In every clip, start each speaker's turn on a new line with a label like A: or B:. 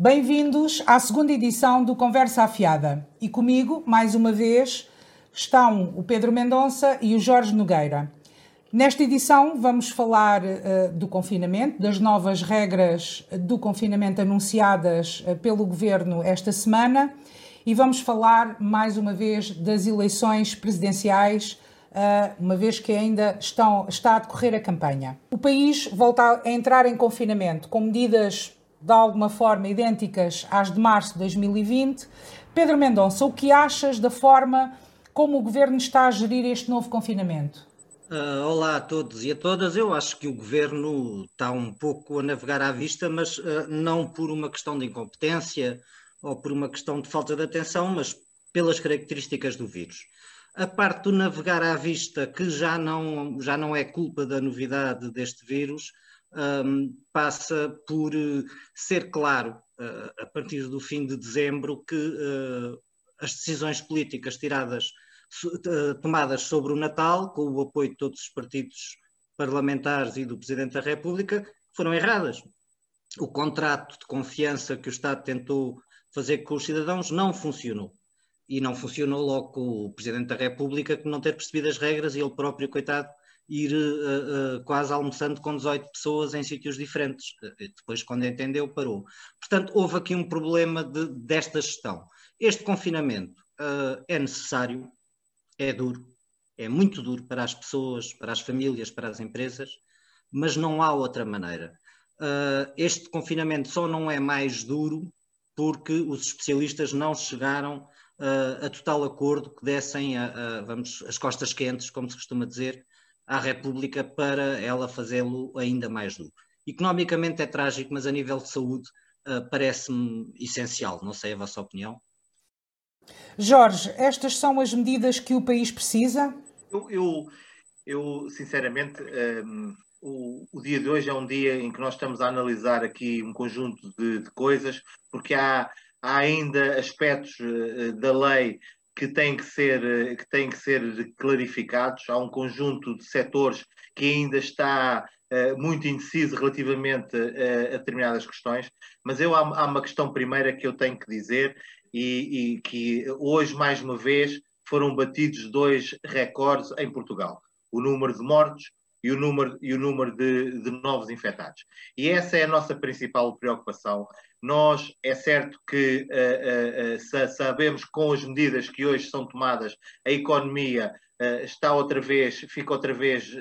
A: Bem-vindos à segunda edição do Conversa Afiada. E comigo, mais uma vez, estão o Pedro Mendonça e o Jorge Nogueira. Nesta edição vamos falar uh, do confinamento, das novas regras do confinamento anunciadas uh, pelo Governo esta semana e vamos falar mais uma vez das eleições presidenciais, uh, uma vez que ainda estão, está a decorrer a campanha. O país volta a entrar em confinamento com medidas de alguma forma idênticas às de março de 2020. Pedro Mendonça, o que achas da forma como o governo está a gerir este novo confinamento?
B: Uh, olá a todos e a todas. Eu acho que o governo está um pouco a navegar à vista, mas uh, não por uma questão de incompetência ou por uma questão de falta de atenção, mas pelas características do vírus. A parte do navegar à vista, que já não, já não é culpa da novidade deste vírus, um, passa por uh, ser claro, uh, a partir do fim de dezembro, que uh, as decisões políticas tiradas, tomadas sobre o Natal, com o apoio de todos os partidos parlamentares e do Presidente da República, foram erradas. O contrato de confiança que o Estado tentou fazer com os cidadãos não funcionou. E não funcionou logo com o Presidente da República, que não ter percebido as regras e ele próprio, coitado, ir uh, uh, quase almoçando com 18 pessoas em sítios diferentes. Depois, quando entendeu, parou. Portanto, houve aqui um problema de, desta gestão. Este confinamento uh, é necessário, é duro, é muito duro para as pessoas, para as famílias, para as empresas, mas não há outra maneira. este confinamento só não é mais duro porque os especialistas não chegaram a total acordo que dessem a, a, vamos, as costas quentes, como se costuma dizer, à República para ela fazê-lo ainda mais duro. Economicamente é trágico, mas a nível de saúde uh, parece-me essencial. Não sei a vossa opinião.
A: Jorge, estas são as medidas que o país precisa?
C: Eu, eu, eu sinceramente, um, ehm, o, o, dia de hoje é um dia em que nós estamos a analisar aqui um conjunto de, de coisas, porque há, há ainda aspectos uh, da lei que têm que ser, que têm que ser clarificados. Há um conjunto de setores que ainda está uh, muito indeciso relativamente uh, a determinadas questões, mas eu, há, há, uma questão primeira que eu tenho que dizer e, e, que hoje, mais uma vez, foram batidos dois recordes em Portugal. O número de mortos e o número, e o número de, de novos infectados. E essa é a nossa principal preocupação nós, é certo que uh, uh, sabemos com as medidas que hoje são tomadas, a economia uh, está outra vez, fica outra vez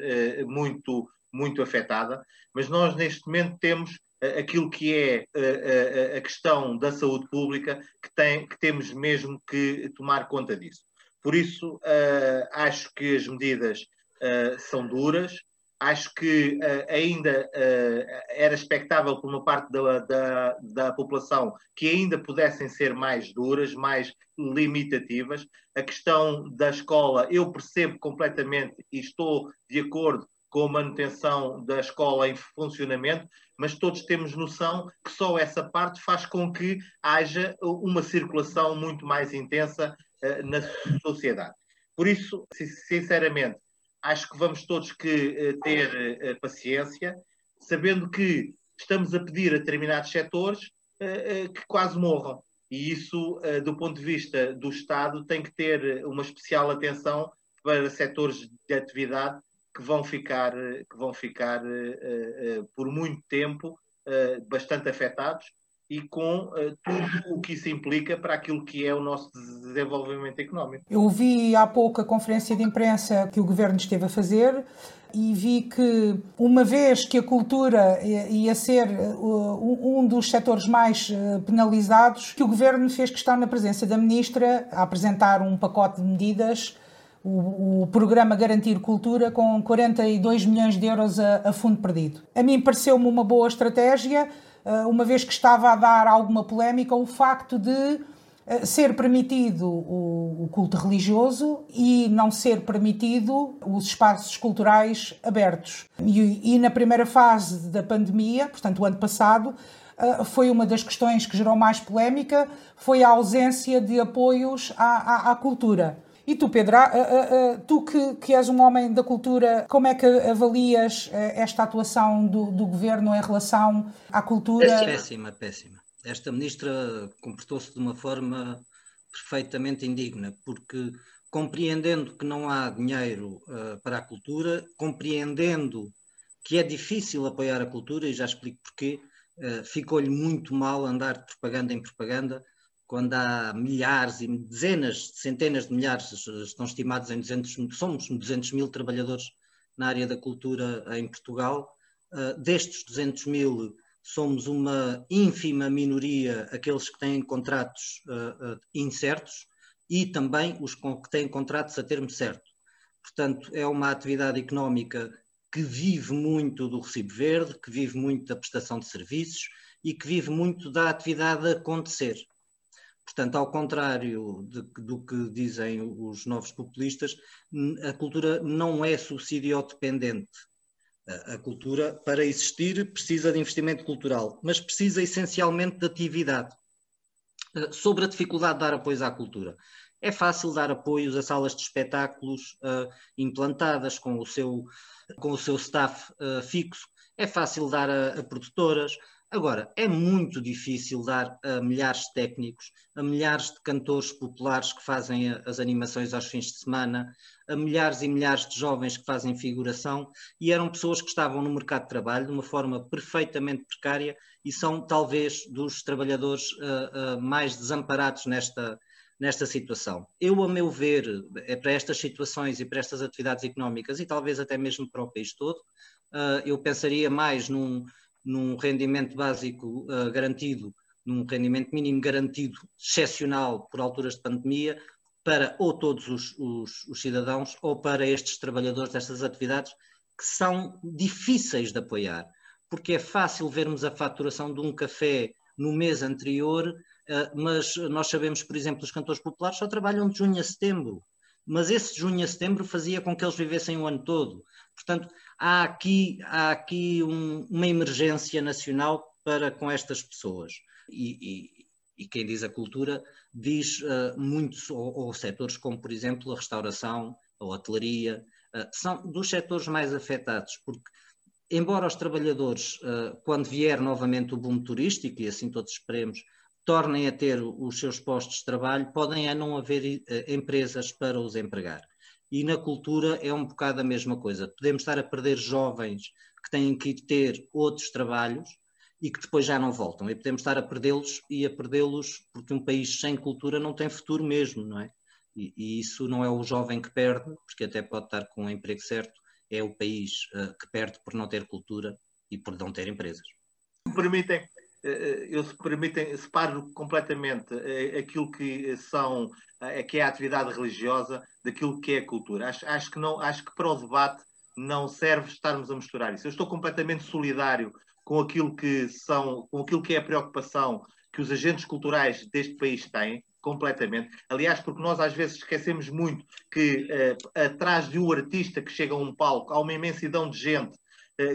C: muito, muito afetada, mas nós neste momento temos aquilo que é a questão da saúde pública que, tem, que temos mesmo que tomar conta disso. Por isso, acho que as medidas são duras, acho que uh, ainda uh, era expectável por uma parte da, da, da, população que ainda pudessem ser mais duras, mais limitativas. A questão da escola, eu percebo completamente e estou de acordo com a manutenção da escola em funcionamento, mas todos temos noção que só essa parte faz com que haja uma circulação muito mais intensa na sociedade. Por isso, sinceramente, acho que vamos todos que uh, ter uh, paciência, sabendo que estamos a pedir a determinados setores uh, que quase morram. E isso, do ponto de vista do Estado, tem que ter uma especial atenção para setores de atividade que vão ficar, que vão ficar por muito tempo bastante afetados e com uh, tudo o que isso implica para aquilo que é o nosso desenvolvimento económico.
A: Eu vi há pouco a conferência de imprensa que o governo esteve a fazer e vi que, uma vez que a cultura ia ser uh, um dos setores mais uh, penalizados, que o governo fez questão na presença da ministra a apresentar um pacote de medidas o, o, programa Garantir Cultura com 42 milhões de euros a, a fundo perdido. A mim pareceu-me uma boa estratégia, eh, uma vez que estava a dar alguma polémica o facto de eh, ser permitido o, culto religioso e não ser permitido os espaços culturais abertos. E, e na primeira fase da pandemia, portanto, o ano passado, eh, foi uma das questões que gerou mais polémica, foi a ausência de apoios à, à, à cultura. E tu, Pedro, tu que, que, és um homem da cultura, como é que avalias eh, esta atuação do, do governo em relação à cultura?
B: Péssima, péssima. esta ministra comportou-se de uma forma perfeitamente indigna, porque compreendendo que não há dinheiro uh, para a cultura, compreendendo que é difícil apoiar a cultura, e já explico porquê, uh, ficou-lhe muito mal andar de propaganda em propaganda, quando há milhares e dezenas, centenas de milhares, estão estimados em 200, somos 200 mil trabalhadores na área da cultura em Portugal, uh, destes 200 mil somos uma ínfima minoria aqueles que têm contratos uh, incertos, e também os que têm contratos a termo certo. Portanto, é uma atividade económica que vive muito do recibo verde, que vive muito da prestação de serviços e que vive muito da atividade acontecer. Portanto, ao contrário de, do que dizem os novos populistas, a cultura não é subsídio dependente. A cultura, para existir, precisa de investimento cultural, mas precisa essencialmente de atividade. Eh, sobre a dificuldade de dar apoio à cultura. É fácil dar apoios a salas de espetáculos uh, implantadas com o seu, com o seu staff uh, fixo, é fácil dar a, a, produtoras. Agora, é muito difícil dar a milhares de técnicos, a milhares de cantores populares que fazem as animações aos fins de semana, a milhares e milhares de jovens que fazem figuração, e eram pessoas que estavam no mercado de trabalho de uma forma perfeitamente precária e são talvez dos trabalhadores uh, uh, mais desamparados nesta, nesta situação. Eu, a meu ver, é para estas situações e para estas atividades económicas e talvez até mesmo para o país todo, uh, eu pensaria mais num, num rendimento básico garantido, num rendimento mínimo garantido excepcional por alturas de pandemia, para ou todos os, os, os cidadãos ou para estes trabalhadores destas atividades que são difíceis de apoiar porque é fácil vermos a faturação de um café no mês anterior, eh, mas nós sabemos, por exemplo, os cantores populares só trabalham de junho a setembro, mas esse junho a setembro fazia com que eles vivessem o ano todo. Portanto, há aqui, há aqui um, uma emergência nacional para com estas pessoas. E, e, e quem diz a cultura diz uh, muitos, ou, ou, setores como, por exemplo, a restauração, a hotelaria, uh, são dos setores mais afetados, porque embora os trabalhadores, eh, quando vier novamente o boom turístico, e assim todos esperemos, tornem a ter os seus postos de trabalho, podem a não haver empresas para os empregar. E na cultura é um bocado a mesma coisa. Podemos estar a perder jovens que têm que ter outros trabalhos e que depois já não voltam. E podemos estar a perdê-los e a perdê-los porque um país sem cultura não tem futuro mesmo, não é? E, e, isso não é o jovem que perde, porque até pode estar com o emprego certo, é o país uh, que perde por não ter cultura e por não ter empresas.
C: Se permitem, eu se permitem, separo completamente uh, aquilo que são, que é a atividade religiosa daquilo que é a cultura. Acho, acho, que não, acho que para o debate não serve estarmos a misturar isso. Eu estou completamente solidário com aquilo que são, com aquilo que é a preocupação que os agentes culturais deste país têm completamente. Aliás, porque nós às vezes esquecemos muito que uh, atrás de um artista que chega a um palco há uma imensidão de gente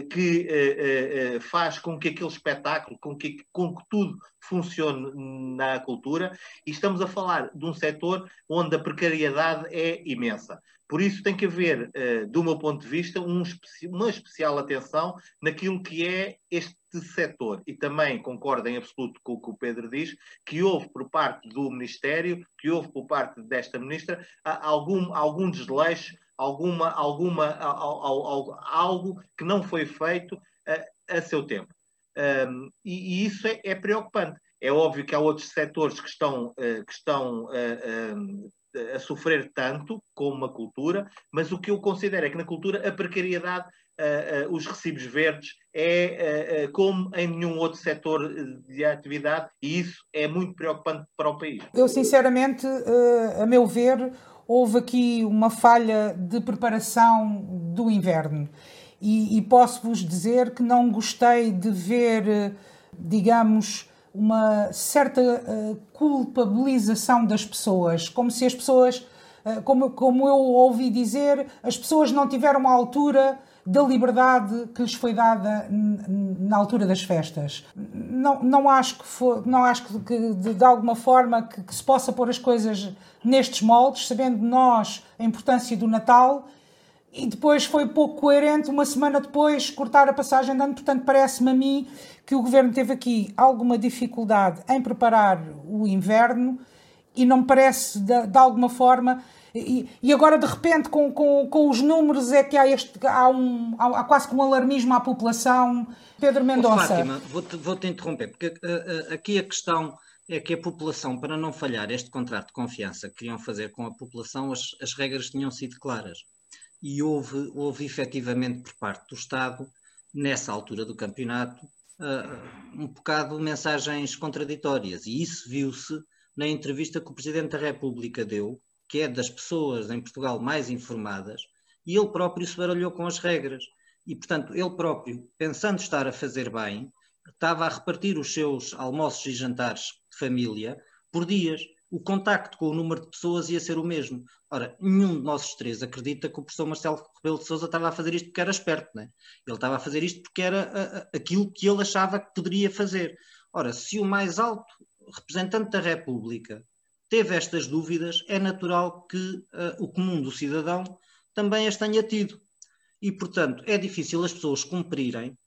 C: que uh, faz com que aquele espetáculo, com que, com que tudo funcione na cultura, e estamos a falar de um setor onde a precariedade é imensa. Por isso tem que haver, do meu ponto de vista, um, uma especial atenção naquilo que é este setor. E também concordo em absoluto com o que o Pedro diz, que houve por parte do Ministério, que houve por parte desta Ministra, algum, algum desleixo, alguma, alguma, algo que não foi feito a, a seu tempo. Um, e, e, isso é, é, preocupante. É óbvio que há outros setores que estão, uh, que estão uh, a sofrer tanto como a cultura, mas o que eu considero é que na cultura a precariedade uh, uh, os recibos verdes é uh, como em nenhum outro setor de atividade e isso é muito preocupante para o país.
A: Eu, sinceramente, a meu ver, houve aqui uma falha de preparação do inverno. E, e posso-vos dizer que não gostei de ver, digamos, uma certa uh, culpabilização das pessoas, como se as pessoas, uh, como, como eu ouvi dizer, as pessoas não tiveram uma altura da liberdade que lhes foi dada na altura das festas. Não, não acho que, for, não acho que de, de alguma forma que, que, se possa pôr as coisas nestes moldes, sabendo nós a importância do Natal e depois foi pouco coerente, uma semana depois, cortar a passagem de ano. Portanto, parece-me a mim que o governo teve aqui alguma dificuldade em preparar o inverno e não me parece, de, de alguma forma. E, e, agora, de repente, com, com, com os números, é que há, este, há, um, há, há quase que um alarmismo à população. Pedro Mendonça.
B: Oh, Fátima, vou-te vou -te interromper, porque uh, uh, aqui a questão é que a população, para não falhar este contrato de confiança que queriam fazer com a população, as, as regras tinham sido claras e houve, houve efetivamente por parte do Estado, nessa altura do campeonato, uh, um bocado mensagens contraditórias. E isso viu-se na entrevista que o Presidente da República deu, que é das pessoas em Portugal mais informadas, e ele próprio se baralhou com as regras. E, portanto, ele próprio, pensando estar a fazer bem, estava a repartir os seus almoços e jantares de família por dias o contacto com o número de pessoas ia ser o mesmo. Ora, nenhum de nós três acredita que o professor Marcelo Rebelo de Sousa estava a fazer isto porque era esperto, né? Ele estava a fazer isto porque era aquilo que ele achava que poderia fazer. Ora, se o mais alto representante da República teve estas dúvidas, é natural que uh, o comum do cidadão também as tenha tido. E, portanto, é difícil as pessoas cumprirem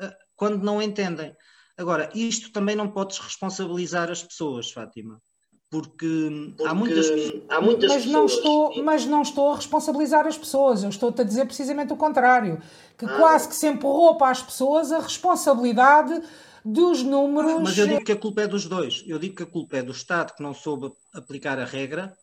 B: uh, quando não entendem. Agora, isto também não podes responsabilizar as pessoas, Fátima porque, porque há muitas, há muitas
A: mas
B: pessoas.
A: Não estou, mas não estou a responsabilizar as pessoas, eu estou-te a dizer precisamente o contrário, que ah. quase que se empurrou para as pessoas a responsabilidade dos números.
B: Mas eu digo que a culpa é dos dois. Eu digo que a culpa é do Estado que não soube aplicar a regra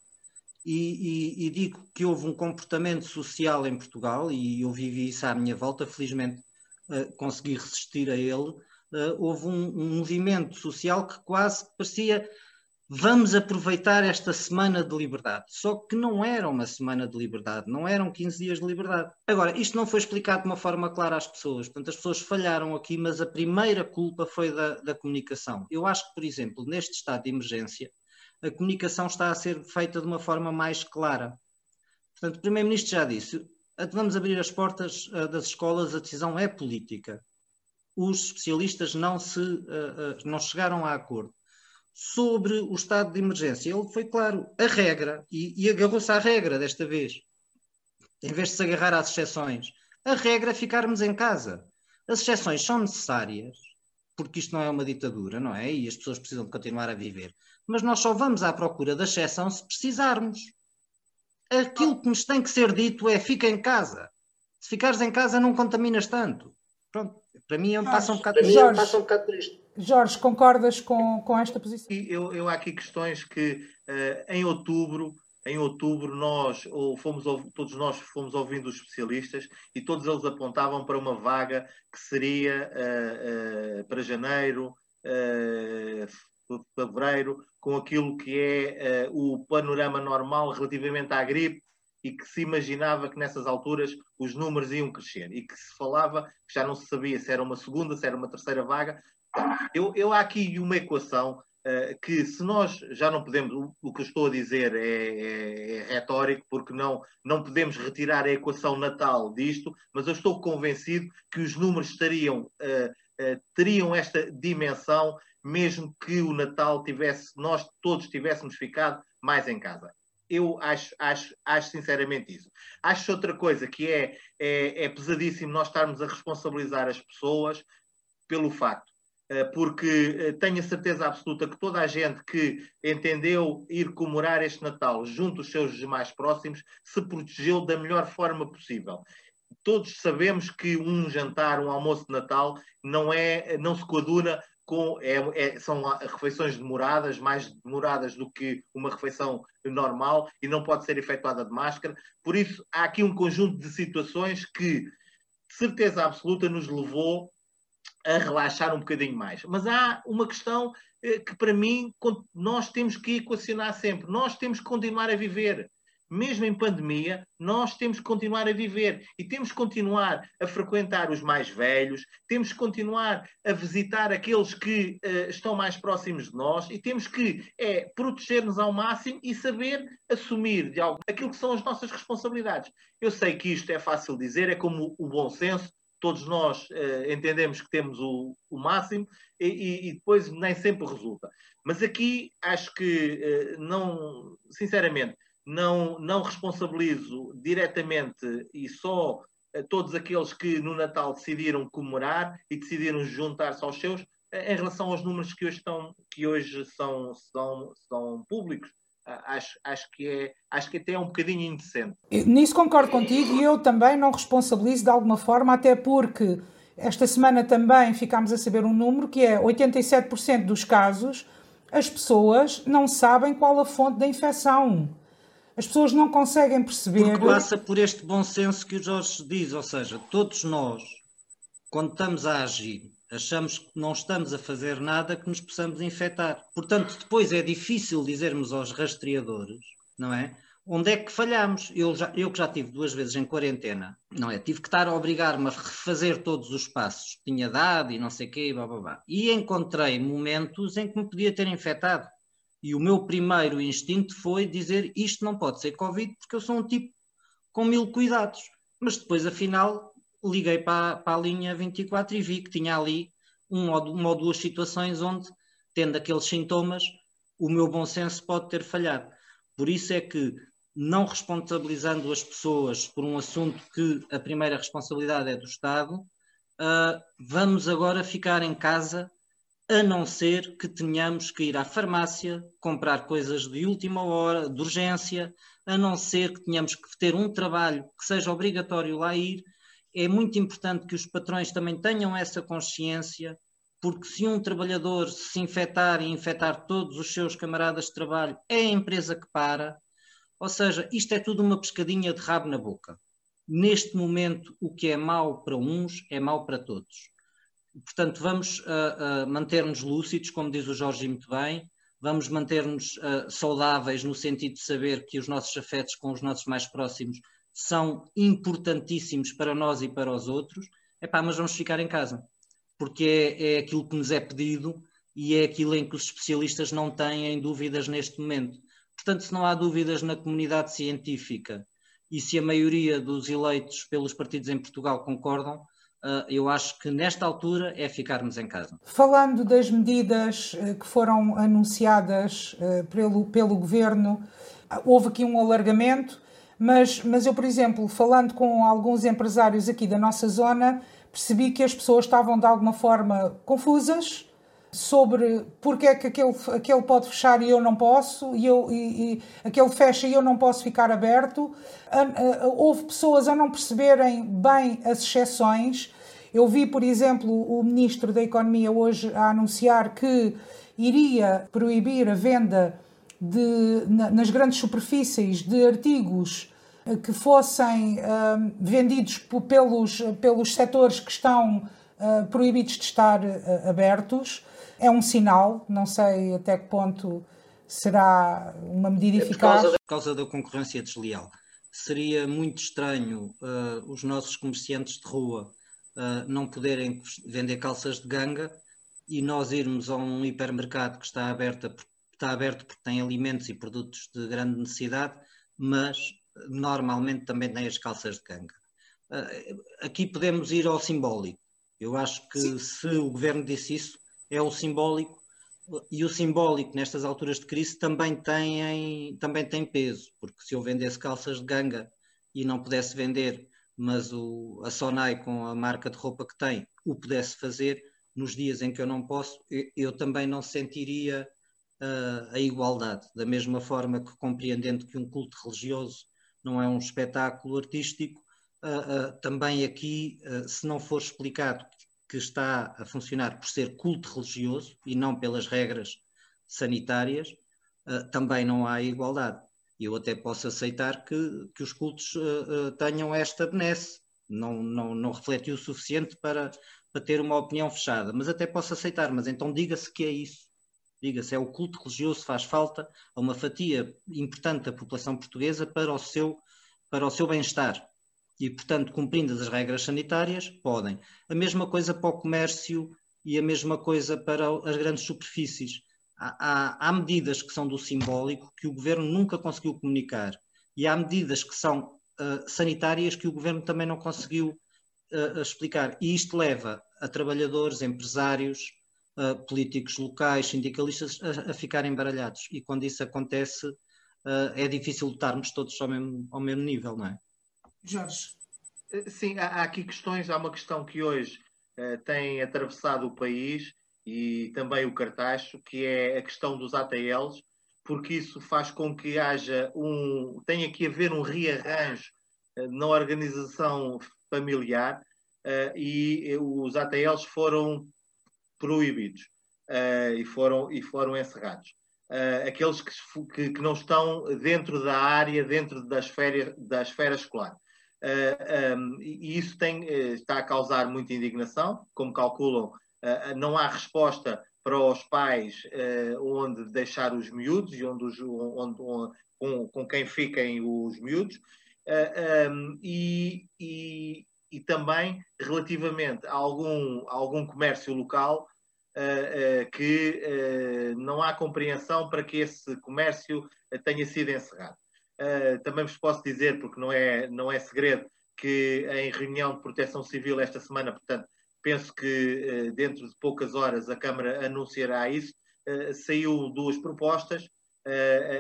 B: e, e, e digo que houve um comportamento social em Portugal e eu vivi isso à minha volta, felizmente uh, consegui resistir a ele. Uh, houve um, um movimento social que quase parecia vamos aproveitar esta semana de liberdade. Só que não era uma semana de liberdade, não eram 15 dias de liberdade. Agora, isto não foi explicado de uma forma clara às pessoas, portanto, as pessoas falharam aqui, mas a primeira culpa foi da, da comunicação. Eu acho que, por exemplo, neste estado de emergência, a comunicação está a ser feita de uma forma mais clara. Portanto, o Primeiro-Ministro já disse: vamos abrir as portas das escolas, a decisão é política. Os especialistas não, se, não chegaram a acordo sobre o estado de emergência. Ele foi claro, a regra, e, e agarrou-se à regra desta vez, em vez de se agarrar às exceções. A regra é ficarmos em casa. As exceções são necessárias, porque isto não é uma ditadura, não é? E as pessoas precisam de continuar a viver. Mas nós só vamos à procura da exceção se precisarmos. Aquilo que nos tem que ser dito é fica em casa. Se ficares em casa não contaminas tanto. Pronto, para mim é um isto. Passa um bocado por isto.
A: Jorge, concordas com, com esta posição?
C: Eu, eu há aqui questões que uh, em outubro, em outubro nós ou fomos todos nós fomos ouvindo os especialistas e todos eles apontavam para uma vaga que seria uh, uh, para janeiro, fevereiro, com aquilo que é o panorama normal relativamente à gripe e que se imaginava que nessas alturas os números iam crescer e que se falava que já não se sabia se era uma segunda, se era uma terceira vaga, eu, eu há aqui uma equação uh, que, se nós já não podemos, o, o que eu estou a dizer é, é, é, retórico, porque não, não podemos retirar a equação natal disto, mas eu estou convencido que os números estariam, uh, uh, teriam esta dimensão, mesmo que o Natal tivesse, nós todos tivéssemos ficado mais em casa eu acho, acho, acho sinceramente isso. Acho outra coisa que é, é, é, pesadíssimo nós estarmos a responsabilizar as pessoas pelo facto porque eh, tenho a certeza absoluta que toda a gente que entendeu ir comemorar este Natal junto aos seus mais próximos se protegeu da melhor forma possível. Todos sabemos que um jantar, um almoço de Natal, não, é, não se coaduna com. É, é, são refeições demoradas, mais demoradas do que uma refeição normal e não pode ser efetuada de máscara. Por isso, há aqui um conjunto de situações que, de certeza absoluta, nos levou a relaxar um bocadinho mais. Mas há uma questão eh, que, para mim, nós temos que equacionar sempre. Nós temos que continuar a viver. Mesmo em pandemia, nós temos que continuar a viver e temos que continuar a frequentar os mais velhos, temos que continuar a visitar aqueles que uh, estão mais próximos de nós e temos que é, proteger-nos ao máximo e saber assumir de algo aquilo que são as nossas responsabilidades. Eu sei que isto é fácil dizer, é como o bom senso, todos nós uh, entendemos que temos o, o máximo e, e, depois nem sempre resulta. Mas aqui acho que uh, não, sinceramente, não, não responsabilizo diretamente e só todos aqueles que no Natal decidiram comemorar e decidiram juntar-se aos seus, em relação aos números que hoje, estão, que hoje são, são, são públicos, acho, acho, que é, acho que até é um bocadinho indecente.
A: Nisso concordo contigo e eu também não responsabilizo de alguma forma, até porque esta semana também ficámos a saber um número que é 87% dos casos as pessoas não sabem qual a fonte da infecção. As pessoas não conseguem perceber.
B: Porque passa por este bom senso que o Jorge diz, ou seja, todos nós, quando estamos a agir, achamos que não estamos a fazer nada que nos possamos infectar. Portanto, depois é difícil dizermos aos rastreadores, não é? Onde é que falhamos? Eu, já, eu que já tive duas vezes em quarentena, não é? Tive que estar a obrigar-me a refazer todos os passos que tinha dado e não sei o quê, blá, blá, blá. E encontrei momentos em que me podia ter infectado. E o meu primeiro instinto foi dizer isto não pode ser Covid porque eu sou um tipo com mil cuidados. Mas depois, afinal, liguei para, para a linha 24 e vi que tinha ali um ou, uma ou duas situações onde, tendo aqueles sintomas, o meu bom senso pode ter falhado. Por isso é que, não responsabilizando as pessoas por um assunto que a primeira responsabilidade é do Estado, uh, vamos agora ficar em casa, a não ser que tenhamos que ir à farmácia, comprar coisas de última hora, de urgência, a não ser que tenhamos que ter um trabalho que seja obrigatório lá ir é muito importante que os patrões também tenham essa consciência, porque se um trabalhador se infectar e infectar todos os seus camaradas de trabalho, é a empresa que para. Ou seja, isto é tudo uma pescadinha de rabo na boca. Neste momento, o que é mau para uns é mau para todos. Portanto, vamos uh, uh, manter-nos lúcidos, como diz o Jorge muito bem, vamos manter-nos uh, saudáveis no sentido de saber que os nossos afetos com os nossos mais próximos são importantíssimos para nós e para os outros, epá, mas vamos ficar em casa, porque é, é aquilo que nos é pedido e é aquilo em que os especialistas não têm dúvidas neste momento. Portanto, se não há dúvidas na comunidade científica e se a maioria dos eleitos pelos partidos em Portugal concordam, Uh, eu acho que nesta altura é ficarmos em casa.
A: Falando das medidas uh, que foram anunciadas uh, pelo, pelo governo, houve aqui um alargamento mas, mas eu, por exemplo, falando com alguns empresários aqui da nossa zona, percebi que as pessoas estavam de alguma forma confusas sobre porque é que aquele, aquele pode fechar e eu não posso, e, eu, e, e aquele fecha e eu não posso ficar aberto. Houve pessoas a não perceberem bem as exceções. Eu vi, por exemplo, o Ministro da Economia hoje a anunciar que iria proibir a venda de, nas grandes superfícies de artigos que fossem uh, vendidos pelos, pelos setores que estão uh, proibidos de estar uh, abertos. É um sinal, não sei até que ponto será uma medida eficaz. Por
B: causa, por causa da concorrência desleal. Seria muito estranho os nossos comerciantes de rua não poderem vender calças de ganga e nós irmos a um hipermercado que está aberto, está aberto porque tem alimentos e produtos de grande necessidade, mas normalmente também tem as calças de canga. Uh, aqui podemos ir ao simbólico. Eu acho que Sim. se o governo disse isso, é o simbólico, e o simbólico nestas alturas de crise também tem, também tem peso, porque se eu vendesse calças de ganga e não pudesse vender, mas o, a Sonai com a marca de roupa que tem o pudesse fazer, nos dias em que eu não posso, eu, eu também não sentiria a igualdade, da mesma forma que compreendendo que um culto religioso não é um espetáculo artístico. Uh, uh, também aqui, se não for explicado que está a funcionar por ser culto religioso e não pelas regras sanitárias, também não há igualdade. Eu até posso aceitar que, que os cultos tenham esta benesse, não, não, não refletiu o suficiente para, para ter uma opinião fechada, mas até posso aceitar, mas então diga-se que é isso diga-se, é o culto religioso faz falta a uma fatia importante da população portuguesa para o seu, para o seu bem-estar. E, portanto, cumprindo as regras sanitárias, podem. A mesma coisa para o comércio e a mesma coisa para as grandes superfícies. Há, há, há medidas que são do simbólico que o governo nunca conseguiu comunicar. E há medidas que são uh, sanitárias que o governo também não conseguiu uh, explicar. E isto leva a trabalhadores, empresários, uh, políticos locais, sindicalistas, a, a ficarem baralhados. E quando isso acontece, é difícil lutarmos todos ao mesmo, ao mesmo nível, não é?
A: Jorge.
C: Sim, há, aqui questões, há uma questão que hoje uh, tem atravessado o país e também o cartaz, que é a questão dos ATLs, porque isso faz com que haja um. tenha que haver um rearranjo uh, na organização familiar uh, e os ATLs foram proibidos e, foram, e foram encerrados. aqueles que, que, que, não estão dentro da área, dentro da esfera, da esfera escolar. Uh, um, e isso tem, uh, está a causar muita indignação. Como calculam, uh, não há resposta para os pais onde deixar os miúdos e onde, os, onde, onde com, com, quem fiquem os miúdos. Um, e, e, e, também relativamente a algum, a algum comércio local que não há compreensão para que esse comércio tenha sido encerrado. Também vos posso dizer, porque não é, não é segredo, que em reunião de proteção civil esta semana, portanto, penso que dentro de poucas horas a Câmara anunciará isso, saiu duas propostas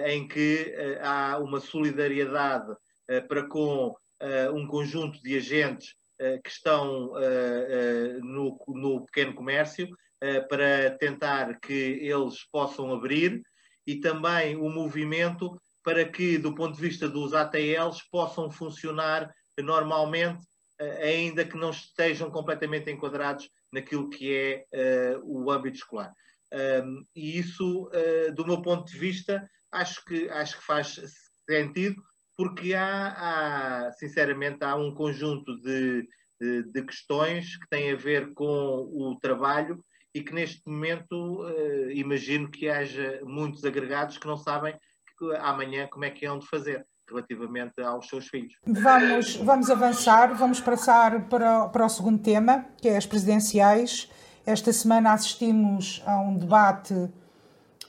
C: em que há uma solidariedade para com um conjunto de agentes que estão no, no pequeno comércio para tentar que eles possam abrir e também o movimento para que, do ponto de vista dos ATLs, possam funcionar normalmente, eh, ainda que não estejam completamente enquadrados naquilo que é uh, o âmbito escolar. Um, e isso, uh, do meu ponto de vista, acho que, acho que faz sentido, porque há, há sinceramente, há um conjunto de, de, de, questões que têm a ver com o trabalho e que neste momento uh, imagino que haja muitos agregados que não sabem amanhã como é que é onde fazer relativamente aos seus filhos.
A: Vamos, vamos avançar, vamos passar para, para o segundo tema, que é as presidenciais. Esta semana assistimos a um debate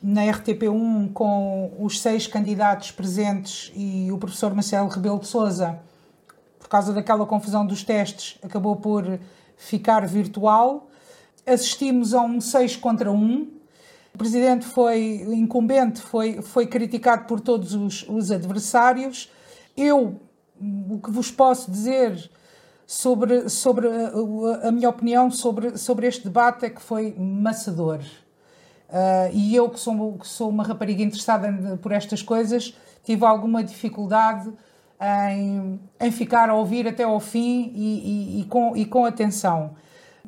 A: na RTP1 com os seis candidatos presentes e o professor Marcelo Rebelo de Sousa, por causa daquela confusão dos testes, acabou por ficar virtual. Assistimos a um 6 contra 1, o presidente foi incumbente, foi, foi criticado por todos os, os adversários. Eu, o que vos posso dizer sobre, sobre a, a, minha opinião sobre, sobre este debate é que foi maçador. Uh, e eu, que sou, que sou uma rapariga interessada por estas coisas, tive alguma dificuldade em, em ficar a ouvir até ao fim e, e, e com, e com atenção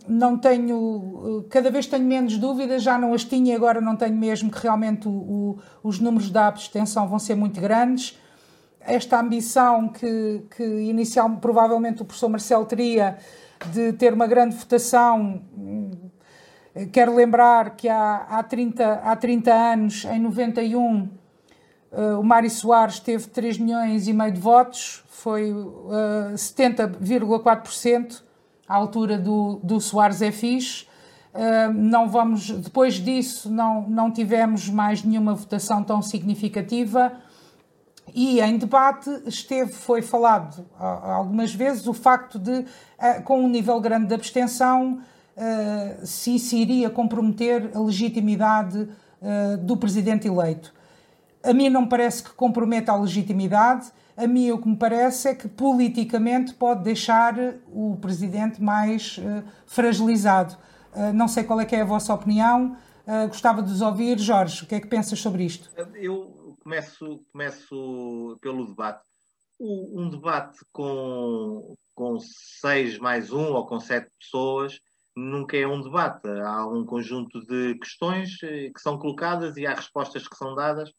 A: não tenho, cada vez tenho menos dúvidas, já não as tinha, agora não tenho mesmo que realmente o, o, os números da abstenção vão ser muito grandes. Esta ambição que, que inicial, provavelmente o professor Marcelo teria de ter uma grande votação, quero lembrar que há, há, 30, há 30 anos, em 91, eh, o Mário Soares teve 3 milhões e meio de votos, foi uh, eh, 70,4% à altura do, do Soares é fixe. Uh, não vamos, depois disso, não, não tivemos mais nenhuma votação tão significativa. E em debate esteve, foi falado uh, algumas vezes o facto de, uh, com um nível grande de abstenção, se se iria comprometer a legitimidade do presidente eleito. A mim não parece que comprometa a legitimidade a mim o que me parece é que politicamente pode deixar o presidente mais uh, fragilizado. Uh, não sei qual é que é a vossa opinião, uh, gostava de vos ouvir. Jorge, o que é que pensas sobre isto?
C: Eu começo, começo pelo debate. O, um debate com, com seis mais um ou com sete pessoas nunca é um debate. Há um conjunto de questões que são colocadas e há respostas que são dadas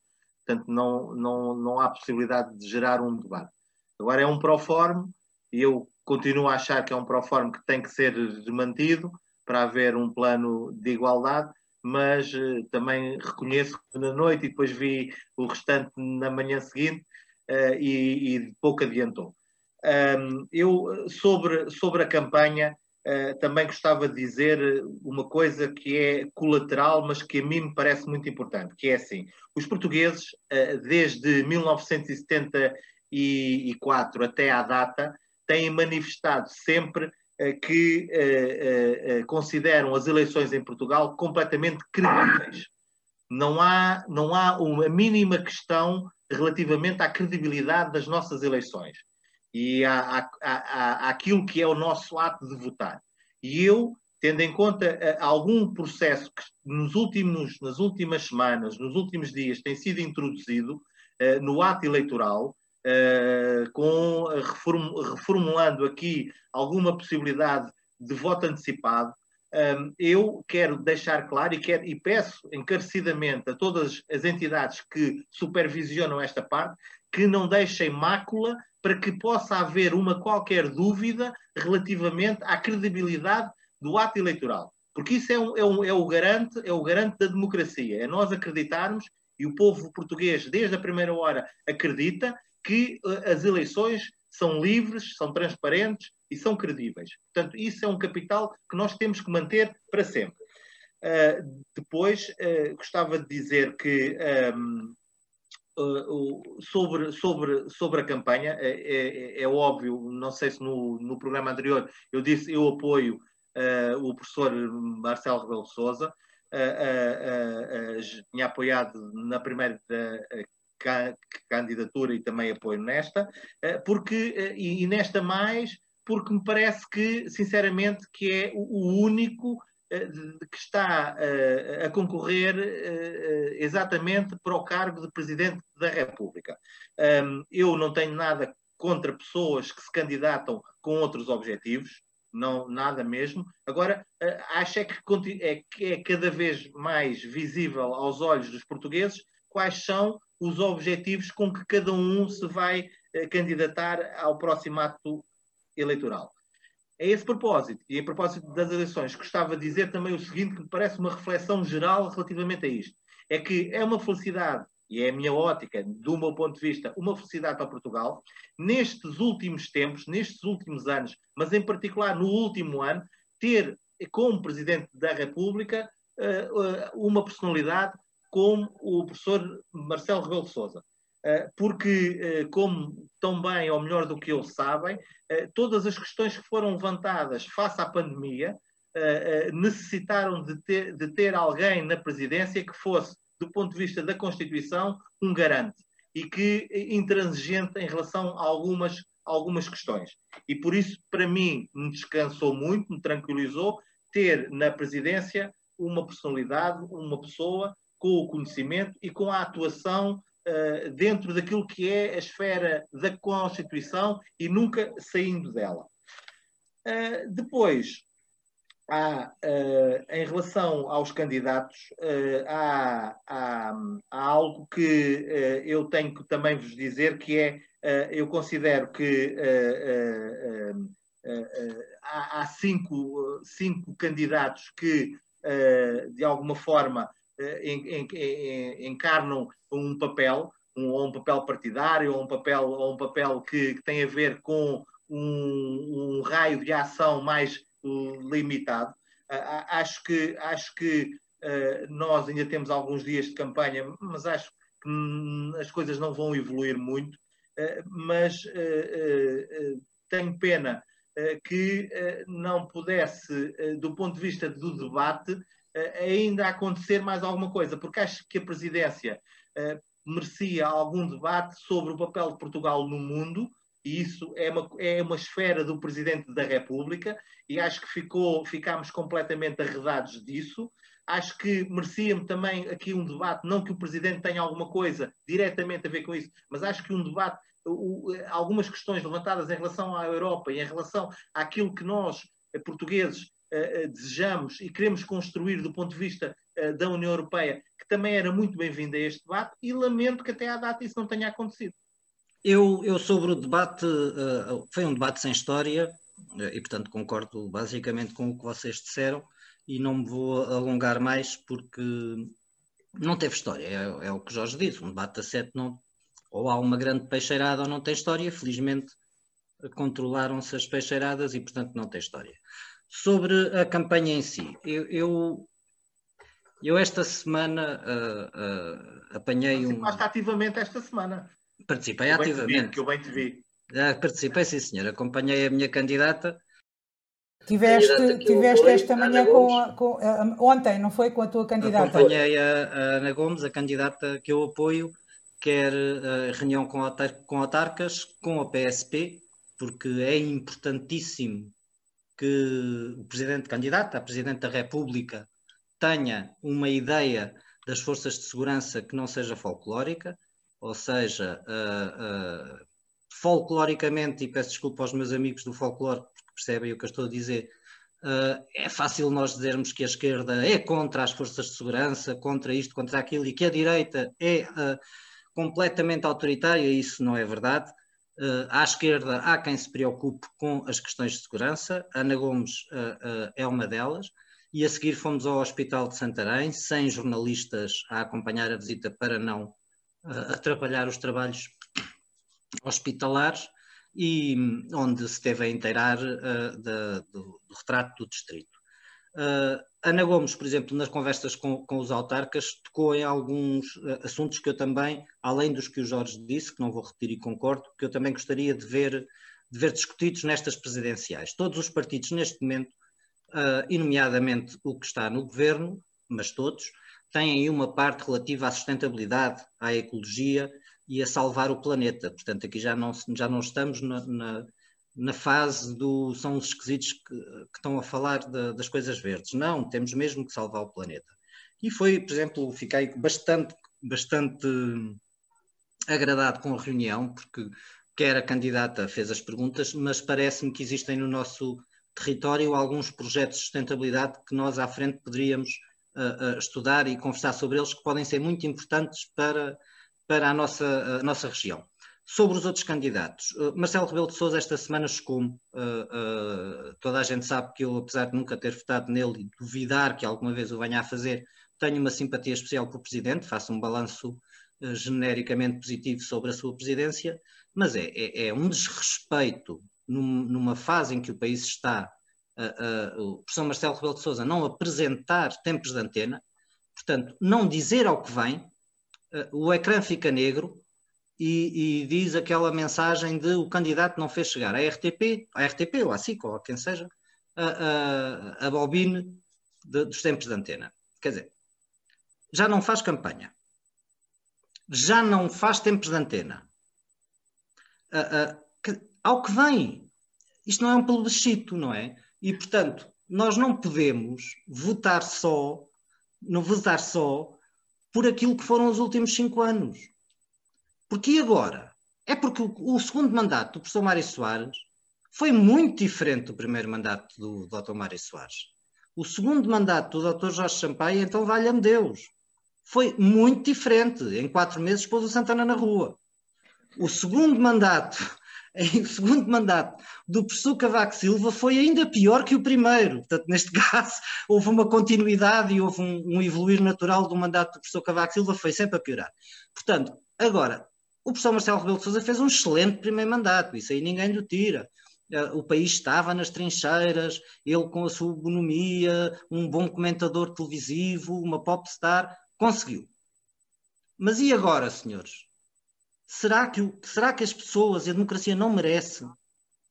C: portanto não, não, não há possibilidade de gerar um debate. Agora é um proforme e eu continuo a achar que é um proforme que tem que ser mantido para haver um plano de igualdade, mas uh, também reconheço que na noite e depois vi o restante na manhã seguinte uh, e, e, pouco adiantou. Um, eu, sobre, sobre a campanha, Uh, também gostava de dizer uma coisa que é colateral, mas que a mim me parece muito importante, que é assim, os portugueses, uh, desde 1974 até à data, têm manifestado sempre uh, que consideram as eleições em Portugal completamente credíveis. Não há, não há uma mínima questão relativamente à credibilidade das nossas eleições e à, à, àquilo que é o nosso ato de votar. E eu, tendo em conta uh, algum processo que nos últimos, nas últimas semanas, nos últimos dias, tem sido introduzido uh, no ato eleitoral, uh, com, reform, reformulando aqui alguma possibilidade de voto antecipado, um, eu quero deixar claro e, quero, e peço encarecidamente a todas as entidades que supervisionam esta parte que não deixem mácula para que possa haver uma qualquer dúvida relativamente à credibilidade do ato eleitoral. Porque isso é, um, é, um, é, o garante, é o garante da democracia. É nós acreditarmos, e o povo português, desde a primeira hora, acredita que uh, as eleições são livres, são transparentes e são credíveis. Portanto, isso é um capital que nós temos que manter para sempre. Uh, depois, uh, gostava de dizer que um, uh, sobre, sobre, sobre a campanha, é, é, é, óbvio, não sei se no, no programa anterior eu disse eu apoio o professor Marcelo Rebelo Souza, tinha apoiado na primeira candidatura e também apoio nesta, eh, porque, eh, e nesta mais, porque me parece que, sinceramente, que é o único eh, que está a concorrer exatamente para o cargo de Presidente da República. Eu não tenho nada contra pessoas que se candidatam com outros objetivos, não nada mesmo. Agora, acho é que é, é cada vez mais visível aos olhos dos portugueses quais são os objetivos com que cada um se vai eh, candidatar ao próximo ato eleitoral. A esse propósito, e a propósito das eleições, gostava de dizer também o seguinte, que me parece uma reflexão geral relativamente a isto. É que é uma felicidade, e é a minha ótica, do meu ponto de vista, uma felicidade para Portugal, nestes últimos tempos, nestes últimos anos, mas em particular no último ano, ter como Presidente da República eh, eh, uma personalidade como o professor Marcelo Rebelo de Sousa. Eh, porque, eh, como tão bem ou melhor do que eu sabem, eh, todas as questões que foram levantadas face à pandemia necessitaram de ter, de ter alguém na presidência que fosse, do ponto de vista da Constituição, um garante e que intransigente em relação a algumas, algumas questões. E por isso, para mim, me descansou muito, me tranquilizou ter na presidência uma personalidade, uma pessoa com o conhecimento e com a atuação uh, dentro daquilo que é a esfera da Constituição e nunca saindo dela. Uh, depois, há, uh, em relação aos candidatos, há, há, há, algo que eu tenho que também vos dizer, que é, eu considero que há, cinco, cinco candidatos que, de alguma forma, eh, encarnam um papel, um, ou um papel partidário, ou um papel, ou um papel que, que tem a ver com um, um, raio de ação mais limitado. Uh, acho que, acho que uh, nós ainda temos alguns dias de campanha, mas acho que hum, as coisas não vão evoluir muito. Mas tenho pena que não pudesse, do ponto de vista do debate, ainda acontecer mais alguma coisa, porque acho que a presidência uh, merecia algum debate sobre o papel de Portugal no mundo, e isso é uma, é uma esfera do Presidente da República, e acho que ficou, ficámos completamente arredados disso. Acho que merecia-me também aqui um debate, não que o Presidente tenha alguma coisa diretamente a ver com isso, mas acho que um debate, algumas questões levantadas em relação à Europa e em relação àquilo que nós, portugueses, uh, desejamos e queremos construir do ponto de vista uh, da União Europeia, que também era muito bem-vindo a este debate, e lamento que até à data isso não tenha acontecido.
B: Eu, eu sobre o debate, foi um debate sem história, e portanto concordo basicamente com o que vocês disseram, e não me vou alongar mais porque não teve história, é, é o que Jorge disse, um debate a sete não, ou há uma grande peixeirada ou não tem história, felizmente controlaram-se as peixeiradas e portanto não tem história. Sobre a campanha em si, eu, eu, eu esta semana uh, uh, apanhei
C: um. Participaste ativamente esta semana.
B: Participei eu ativamente.
C: que eu bem te vi.
B: Uh, participei, sim, senhor. Acompanhei a minha candidata.
A: Tiveste, tiveste esta manhã com, a, com ontem, não foi? Com a tua candidata?
B: Acompanhei a, a Ana Gomes, a candidata que eu apoio, quer a reunião com, com autarcas, com a PSP, porque é importantíssimo que o presidente candidato a presidente da República tenha uma ideia das forças de segurança que não seja folclórica, ou seja, uh, uh, folcloricamente, e peço desculpa aos meus amigos do folclore, porque percebem o que eu estou a dizer, uh, é fácil nós dizermos que a esquerda é contra as forças de segurança, contra isto, contra aquilo, e que a direita é completamente autoritária, isso não é verdade. Uh, à esquerda há quem se preocupe com as questões de segurança, Ana Gomes uh, uh, é uma delas, e a seguir fomos ao Hospital de Santarém, sem jornalistas a acompanhar a visita para não atrapalhar os trabalhos hospitalares, e onde se teve a inteirar do, do, retrato do distrito. Uh, Ana Gomes, por exemplo, nas conversas com, com, os autarcas, tocou em alguns uh, assuntos que eu também, além dos que o Jorge disse, que não vou repetir e concordo, que eu também gostaria de ver, de ver discutidos nestas presidenciais. Todos os partidos, neste momento, uh, e nomeadamente o que está no governo, mas todos, têm aí uma parte relativa à sustentabilidade, à ecologia e a salvar o planeta. Portanto, aqui já não, já não estamos na, na na fase do são os esquisitos que, que estão a falar de, das coisas verdes. Não, temos mesmo que salvar o planeta. E foi, por exemplo, fiquei bastante, bastante agradado com a reunião, porque quer a candidata fez as perguntas, mas parece-me que existem no nosso território alguns projetos de sustentabilidade que nós à frente poderíamos uh, uh, estudar e conversar sobre eles, que podem ser muito importantes para, para a, nossa, a nossa região. Sobre os outros candidatos, uh, Marcelo Rebelo de Sousa esta semana chegou-me, uh, uh, toda a gente sabe que eu, apesar de nunca ter votado nele e duvidar que alguma vez o venha a fazer, tenho uma simpatia especial para o Presidente, faço um balanço genericamente positivo sobre a sua presidência, mas é, é, é um desrespeito num, numa fase em que o país está, o professor Marcelo Rebelo de Sousa não apresentar tempos de antena, portanto, não dizer ao que vem, o ecrã fica negro, e, e, diz aquela mensagem de o candidato não fez chegar à RTP, à RTP ou à SIC ou a quem seja, a, a, a bobine de, dos tempos de antena. Quer dizer, já não faz campanha, já não faz tempos de antena. que, ao que vem, isto não é um plebiscito, não é? E, portanto, nós não podemos votar só, não votar só por aquilo que foram os últimos cinco anos porque agora? É porque o, o, segundo mandato do professor Mário Soares foi muito diferente do primeiro mandato do, do Dr. Mário Soares. O segundo mandato do Dr. Jorge Sampaio, então valha-me Deus, foi muito diferente. Em quatro meses pôs o Santana na rua. O segundo mandato, o segundo mandato do professor Cavaco Silva foi ainda pior que o primeiro. Portanto, neste caso, houve uma continuidade e houve um, um evoluir natural do mandato do professor Cavaco Silva, foi sempre a piorar. Portanto, agora, o professor Marcelo Rebelo de Sousa fez um excelente primeiro mandato, isso aí ninguém lhe tira. Eh, o país estava nas trincheiras, ele com a sua bonomia, um bom comentador televisivo, uma popstar, conseguiu. Mas e agora, senhores? Será que, será que as pessoas e a democracia não merece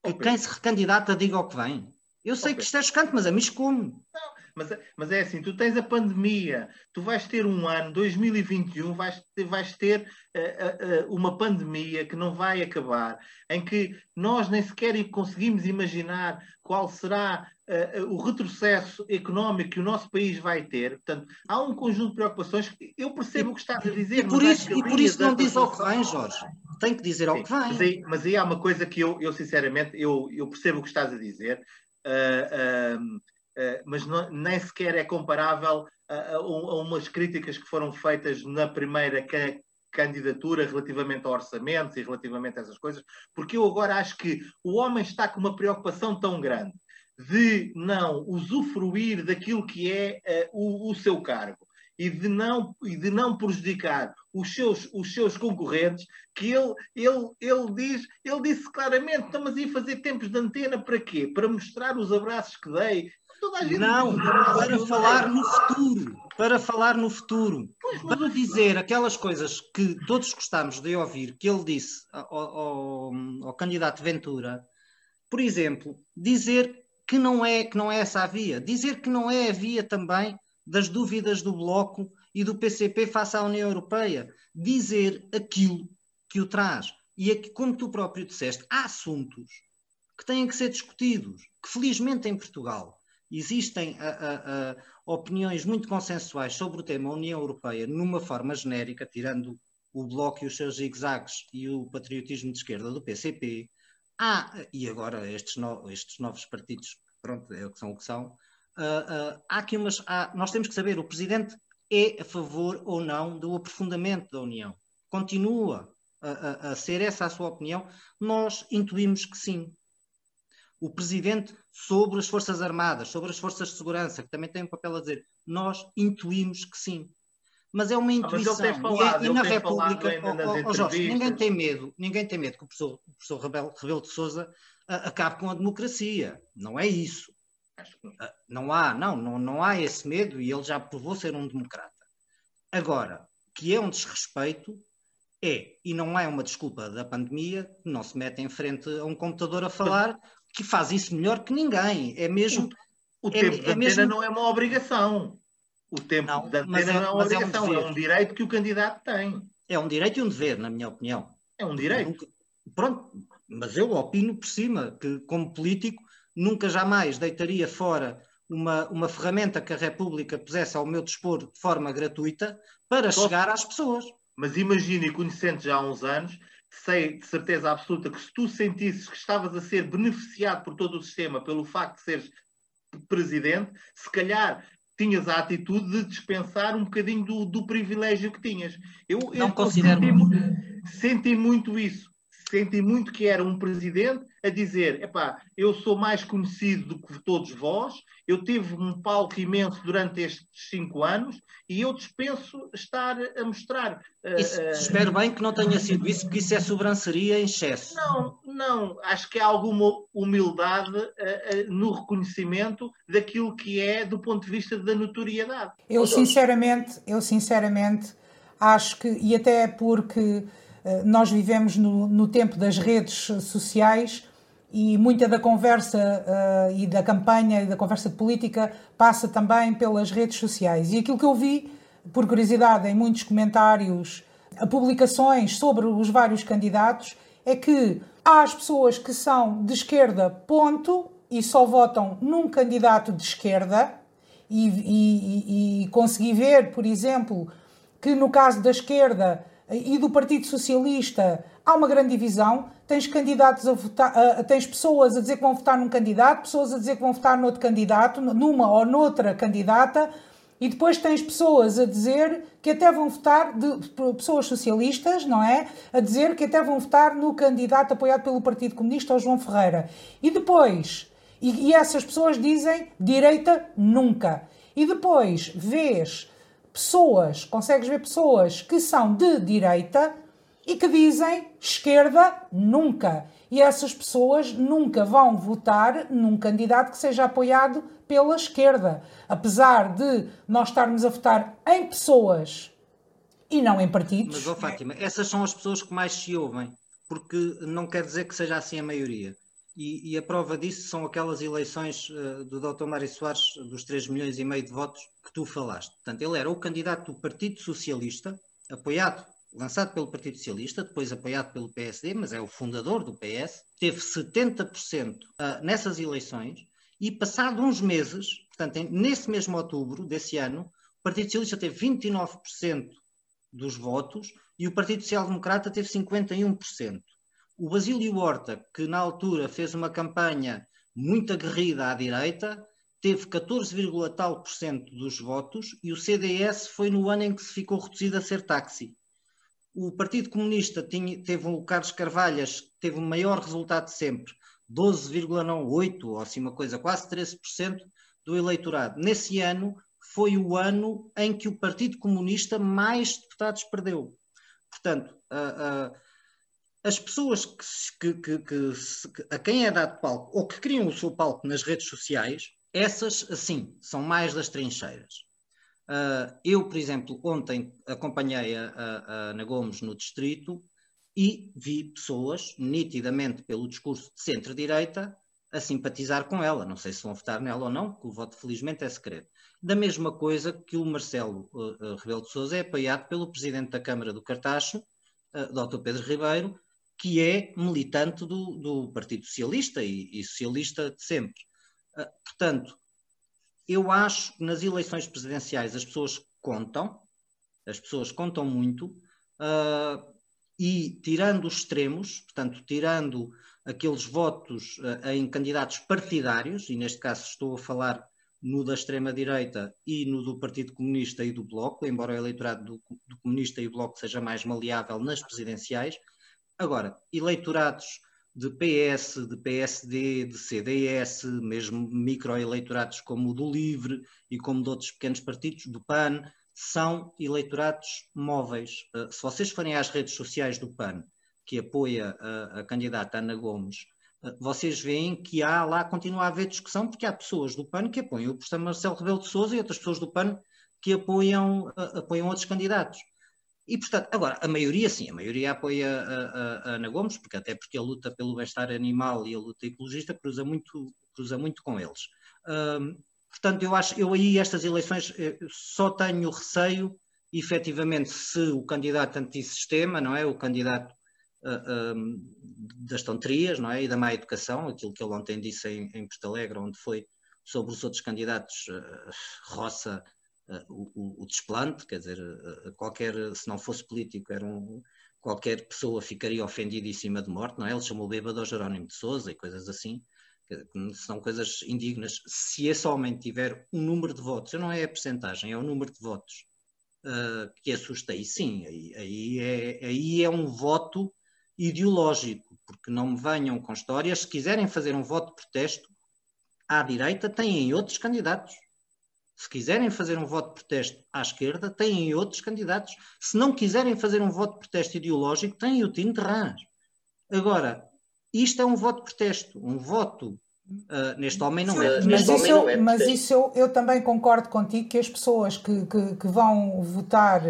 B: que quem se recandidata diga o que vem? Eu sei okay. que isto é chocante, mas a mim como.
C: Não, mas, mas é assim, tu tens a pandemia, tu vais ter um ano, 2021, vais ter, vais ter uh, uh, uma pandemia que não vai acabar, em que nós nem sequer conseguimos imaginar qual será uh, o retrocesso económico que o nosso país vai ter. Portanto, há um conjunto de preocupações que eu percebo o que estás a dizer.
B: E por isso, e por isso não diz ao que vem, Jorge. Tem que dizer ao que vem.
C: Mas aí, mas aí, há uma coisa que eu, eu sinceramente, eu, eu percebo o que estás a dizer. Uh, uh, mas não, nem sequer é comparável a, a, a, umas críticas que foram feitas na primeira ca candidatura relativamente a orçamentos e relativamente a essas coisas, porque eu agora acho que o homem está com uma preocupação tão grande de não usufruir daquilo que é o, o seu cargo e de não, e de não prejudicar os seus, os seus concorrentes, que ele, ele, ele, diz, ele disse claramente, estamos a fazer tempos de antena para quê? Para mostrar os abraços que dei.
B: Não, para falar no futuro. Para falar no futuro. Para dizer aquelas coisas que todos gostamos de ouvir, que ele disse ao, ao, ao candidato Ventura, por exemplo, dizer que não é que não é essa a via, dizer que não é a via também das dúvidas do Bloco e do PCP face à União Europeia, dizer aquilo que o traz. E que, como tu próprio disseste, há assuntos que têm que ser discutidos, que felizmente em Portugal existem a, a, a, opiniões muito consensuais sobre o tema União Europeia numa forma genérica, tirando o Bloco e os seus zigzags e o patriotismo de esquerda do PCP. Há, e agora estes, no, estes novos partidos, pronto, é o que são o que são, uh, uh, há aqui umas. Há, nós temos que saber, o Presidente é a favor ou não do aprofundamento da União. Continua a, a, a ser essa a sua opinião? Nós intuímos que sim o presidente sobre as Forças Armadas, sobre as Forças de Segurança, que também tem um papel a dizer. Nós intuímos que sim. Mas é uma ah, intuição.
C: Ah, falado,
B: e, e na República, oh, oh, Jorge, ninguém tem medo, ninguém tem medo que o professor, o professor Rebelo, Rebelo de Souza acabe com a democracia. Não é isso. Uh, não há, não, não, não há esse medo e ele já provou ser um democrata. Agora, que é um desrespeito, é, e não é uma desculpa da pandemia, não se mete em frente a um computador a falar que faz isso melhor que ninguém. É mesmo.
C: O, o é, tempo é, da é mesmo... não é uma obrigação. O tempo não, da antena é, não é uma obrigação, é um, é um, direito que o candidato tem.
B: É um direito e um dever, na minha opinião.
C: É um direito. Nunca...
B: Pronto, mas eu opino por cima que, como político, nunca jamais deitaria fora uma, uma ferramenta que a República pusesse ao meu dispor de forma gratuita para chegar às pessoas.
C: Mas imagine, conhecendo já há uns anos, sei de certeza absoluta que se tu sentisses que estavas a ser beneficiado por todo o sistema pelo facto de seres presidente, se calhar tinhas a atitude de dispensar um bocadinho do, do privilégio que tinhas. Eu,
B: não eu considero.
C: Senti, senti muito isso senti muito que era um presidente a dizer: epá, eu sou mais conhecido do que todos vós, eu tive um palco imenso durante estes cinco anos e eu dispenso estar a mostrar.
B: Isso, uh, espero bem que não tenha sido isso, porque isso é sobranceria em excesso.
C: Não, não. Acho que há alguma humildade uh, uh, no reconhecimento daquilo que é do ponto de vista da notoriedade.
A: Eu, sinceramente, eu sinceramente acho que, e até porque eh, nós vivemos no, no, tempo das redes sociais e muita da conversa uh, e da campanha e da conversa política passa também pelas redes sociais. E aquilo que eu vi, por curiosidade, em muitos comentários, publicações sobre os vários candidatos, é que há as pessoas que são de esquerda, ponto, e só votam num candidato de esquerda, e, e, e consegui ver, por exemplo, que no caso da esquerda e do Partido Socialista há uma grande divisão. Tens candidatos a votar, uh, tens pessoas a dizer que vão votar num candidato, pessoas a dizer que vão votar noutro candidato, numa ou noutra candidata, e depois tens pessoas a dizer que até vão votar, de, pessoas socialistas, não é? A dizer que até vão votar no candidato apoiado pelo Partido Comunista, ou João Ferreira. E depois, e, e essas pessoas dizem direita nunca. E depois vês pessoas, consegues ver pessoas que são de direita e que dizem esquerda nunca. E essas pessoas nunca vão votar num candidato que seja apoiado pela esquerda. Apesar de nós estarmos a votar em pessoas e não em partidos.
B: Mas, oh, Fátima, essas são as pessoas que mais se ouvem, porque não quer dizer que seja assim a maioria. E, e, a prova disso são aquelas eleições uh, do Dr. Mário Soares, dos 3 milhões e meio de votos que tu falaste. Portanto, ele era o candidato do Partido Socialista, apoiado, lançado pelo Partido Socialista, depois apoiado pelo PSD, mas é o fundador do PS, teve 70% uh, eh, nessas eleições e, passado uns meses, portanto, em, nesse mesmo outubro desse ano, o Partido Socialista teve 29% dos votos e o Partido Social Democrata teve 51% o Basílio Horta, que na altura fez uma campanha muito aguerrida à direita, teve 14, tal por cento dos votos e o CDS foi no ano em que se ficou reduzido a ser táxi. O Partido Comunista tinha, teve o Carlos Carvalhas, teve o maior resultado de sempre, 12,8 ou assim uma coisa, quase 13% do eleitorado. Nesse ano foi o ano em que o Partido Comunista mais deputados perdeu. Portanto, uh, as pessoas que, que, que, a quem é dado palco ou que criam o seu palco nas redes sociais, essas, assim, são mais das trincheiras. Uh, eu, por exemplo, ontem acompanhei a, a, a Ana Gomes no distrito e vi pessoas, nitidamente pelo discurso de centro-direita, a simpatizar com ela. Não sei se vão votar nela ou não, porque o voto felizmente é secreto. Da mesma coisa que o Marcelo uh, Rebelo de Sousa é apoiado pelo Presidente da Câmara do Cartacho, uh, Dr. Pedro Ribeiro, que é militante do, do Partido Socialista e, e, socialista de sempre. Uh, portanto, eu acho que nas eleições presidenciais as pessoas contam, as pessoas contam muito, uh, e tirando os extremos, portanto, tirando aqueles votos uh, em candidatos partidários, e neste caso estou a falar no da extrema-direita e no do Partido Comunista e do Bloco, embora o eleitorado do, do Comunista e do Bloco seja mais maleável nas presidenciais. Agora, eleitorados de PS, de PSD, de CDS, mesmo microeleitorados como o do Livre e como de outros pequenos partidos, do PAN, são eleitorados móveis. Uh, se vocês forem às redes sociais do PAN, que apoia a, a candidata Ana Gomes, uh, vocês veem que há lá, continua a haver discussão, porque há pessoas do PAN que apoiam o professor Marcelo Rebelo de Sousa e outras pessoas do PAN que apoiam, uh, apoiam outros candidatos. E, portanto, agora, a maioria sim, a maioria apoia a, a, a Ana Gomes, porque até porque a luta pelo bem-estar animal e a luta ecologista cruza muito, cruza muito com eles. Portanto, eu acho, eu aí estas eleições eh, só tenho receio, efetivamente, se o candidato antissistema, não é, o candidato uh, um, das tonterias, não é, e da má educação, aquilo que ele ontem disse em, em Porto Alegre, onde foi sobre os outros candidatos, uh, roça o, o, desplante, quer dizer, qualquer, se não fosse político, era um, qualquer pessoa ficaria ofendidíssima de morte, não é? Ele chamou bêbado ao Jerónimo de Souza e coisas assim, que são coisas indignas. Se esse homem tiver um número de votos, não é a percentagem, é o número de votos uh, que assusta, aí sim, aí, aí, é, aí é um voto ideológico, porque não me venham com histórias, se quiserem fazer um voto de protesto, à direita têm outros candidatos se quiserem fazer um voto de protesto à esquerda, têm outros candidatos. Se não quiserem fazer um voto de protesto ideológico, têm o Tino Terrans. Agora, isto é um voto de protesto, um voto uh, neste homem não é.
A: Mas,
B: isso,
A: eu, é mas isso eu, eu, também concordo contigo que as pessoas que, que, que vão votar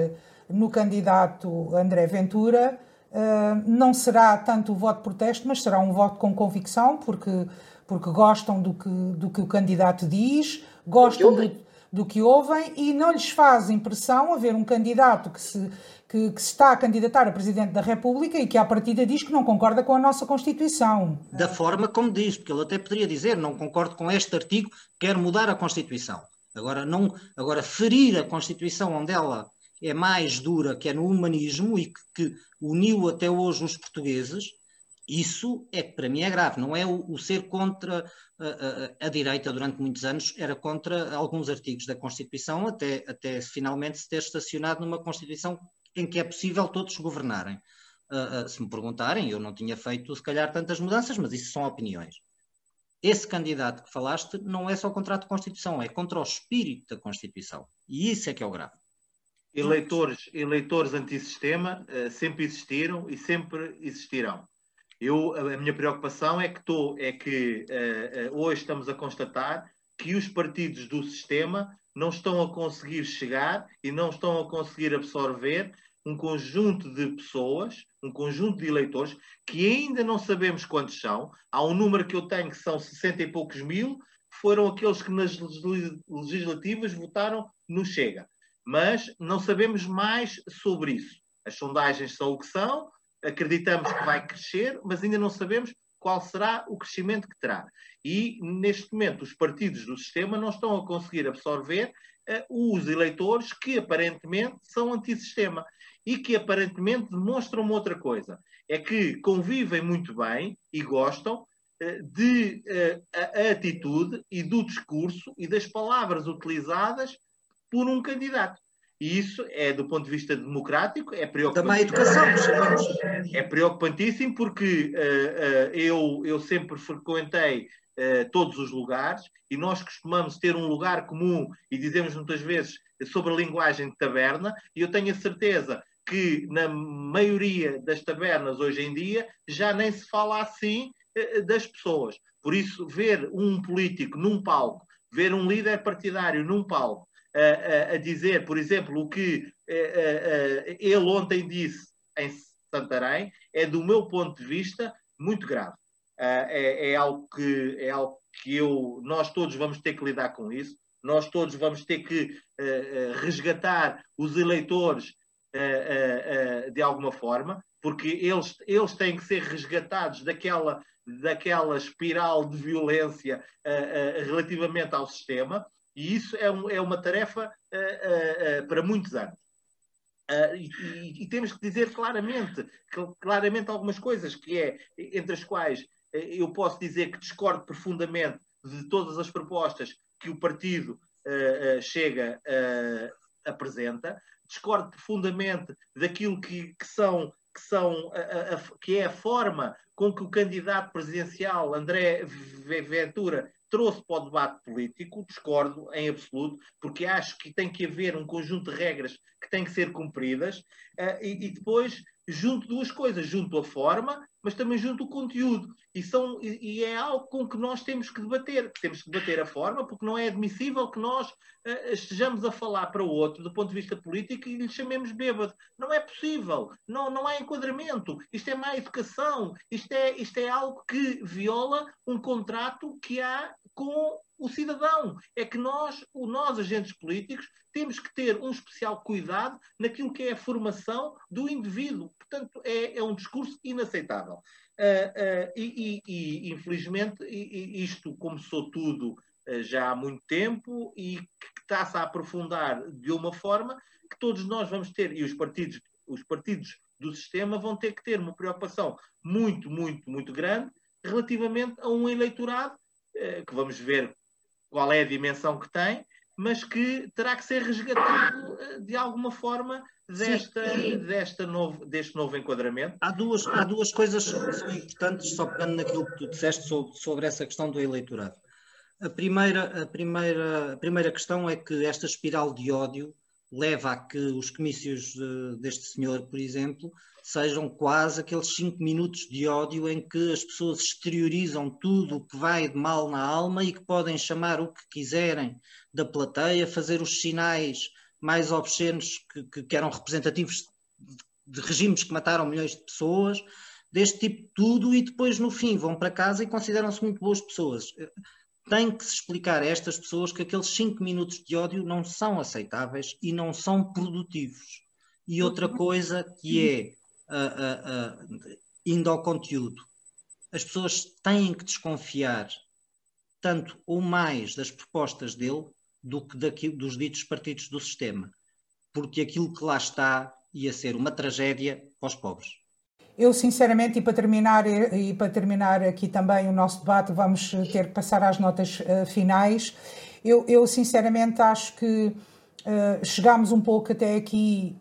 A: no candidato André Ventura uh, não será tanto o voto de protesto, mas será um voto com convicção, porque, porque gostam do que, do que o candidato diz, gostam do, do que ouvem e não lhes faz impressão haver um candidato que se, que, que, se está a candidatar a Presidente da República e que à partida diz que não concorda com a nossa Constituição.
B: Da forma como diz, porque ele até poderia dizer não concordo com este artigo, quero mudar a Constituição. Agora, não, agora ferir a Constituição onde ela é mais dura, que é no humanismo e que, que uniu até hoje os portugueses, isso é que para mim é grave, não é o, o ser contra a, a, a, direita durante muitos anos, era contra alguns artigos da Constituição, até, até finalmente se ter estacionado numa Constituição em que é possível todos governarem. Uh, uh, se me perguntarem, eu não tinha feito se calhar tantas mudanças, mas isso são opiniões. Esse candidato que falaste não é só contra a Constituição, é contra o espírito da Constituição. E isso é que é o grave.
C: Eleitores, eleitores antissistema uh, sempre existiram e sempre existirão. Eu, a minha preocupação é que, tô, é que uh, hoje estamos a constatar que os partidos do sistema não estão a conseguir chegar e não estão a conseguir absorver um conjunto de pessoas, um conjunto de eleitores, que ainda não sabemos quantos são. Há um número que eu tenho que são 60 e poucos mil, foram aqueles que nas legislativas votaram no Chega. Mas não sabemos mais sobre isso. As sondagens são o que são, acreditamos que vai crescer, mas ainda não sabemos qual será o crescimento que terá. E, neste momento, os partidos do sistema não estão a conseguir absorver uh, os eleitores que aparentemente são antissistema e que aparentemente demonstram uma outra coisa: é que convivem muito bem e gostam uh, de uh, a, a atitude e do discurso e das palavras utilizadas por um candidato. E isso é, do ponto de vista democrático, é preocupante.
B: Também a educação,
C: É preocupantíssimo porque uh, uh, eu, eu sempre frequentei uh, todos os lugares e nós costumamos ter um lugar comum e dizemos muitas vezes sobre a linguagem de taberna e eu tenho a certeza que na maioria das tabernas hoje em dia já nem se fala assim das pessoas. Por isso, ver um político num palco, ver um líder partidário num palco, a, dizer, por exemplo, o que a, ele ontem disse em Santarém, é, do meu ponto de vista, muito grave. é, é, algo que, é algo que eu, nós todos vamos ter que lidar com isso, nós todos vamos ter que resgatar os eleitores de alguma forma, porque eles, eles têm que ser resgatados daquela, daquela espiral de violência relativamente ao sistema, e isso é, um, é uma tarefa para muitos anos. Uh, e, e, temos que dizer claramente, claramente algumas coisas, que é, entre as quais eu posso dizer que discordo profundamente de todas as propostas que o partido uh, uh, chega, apresenta, discordo profundamente daquilo que, que são, que, são a, a, que é a forma com que o candidato presidencial André Ventura trouxe para o debate político, discordo em absoluto, porque acho que tem que haver um conjunto de regras que têm que ser cumpridas, uh, e, e, depois junto duas coisas, junto a forma, mas também junto o conteúdo. E, são, e, e é algo com que nós temos que debater. Temos que debater a forma, porque não é admissível que nós uh, estejamos a falar para o outro do ponto de vista político e lhe chamemos bêbado. Não é possível. Não, não há enquadramento. Isto é má educação. Isto é, isto é algo que viola um contrato que há com o cidadão. É que nós, nós, agentes políticos, temos que ter um especial cuidado naquilo que é a formação do indivíduo. Portanto, é, é um discurso inaceitável. Uh, uh, e, e, e, infelizmente, isto começou tudo uh, já há muito tempo e está-se a aprofundar de uma forma que todos nós vamos ter, e os partidos, os partidos do sistema vão ter que ter uma preocupação muito, muito, muito grande relativamente a um eleitorado que vamos ver qual é a dimensão que tem, mas que terá que ser resgatado eh, de alguma forma desta, desta novo, deste novo enquadramento.
B: Há duas, há duas coisas que são importantes, só pegando naquilo que tu disseste sobre, sobre essa questão do eleitorado. A primeira, a, primeira, a primeira questão é que esta espiral de ódio leva a que os comícios uh, deste senhor, por exemplo, sejam quase aqueles cinco minutos de ódio em que as pessoas exteriorizam tudo o que vai de mal na alma e que podem chamar o que quiserem da plateia, fazer os sinais mais obscenos que, que, que eram representativos de, regimes que mataram milhões de pessoas, deste tipo de tudo, e depois no fim vão para casa e consideram-se muito boas pessoas tem que se explicar a estas pessoas que aqueles cinco minutos de ódio não são aceitáveis e não são produtivos. E outra coisa que é uh, uh, indo ao conteúdo. As pessoas têm que desconfiar tanto ou mais das propostas dele do que daqui, dos ditos partidos do sistema, porque aquilo que lá está ia ser uma tragédia para os pobres.
A: Eu, sinceramente, e para terminar, e para terminar aqui também o nosso debate, vamos ter que passar às notas uh, finais. Eu, eu, sinceramente, acho que uh, chegámos um pouco até aqui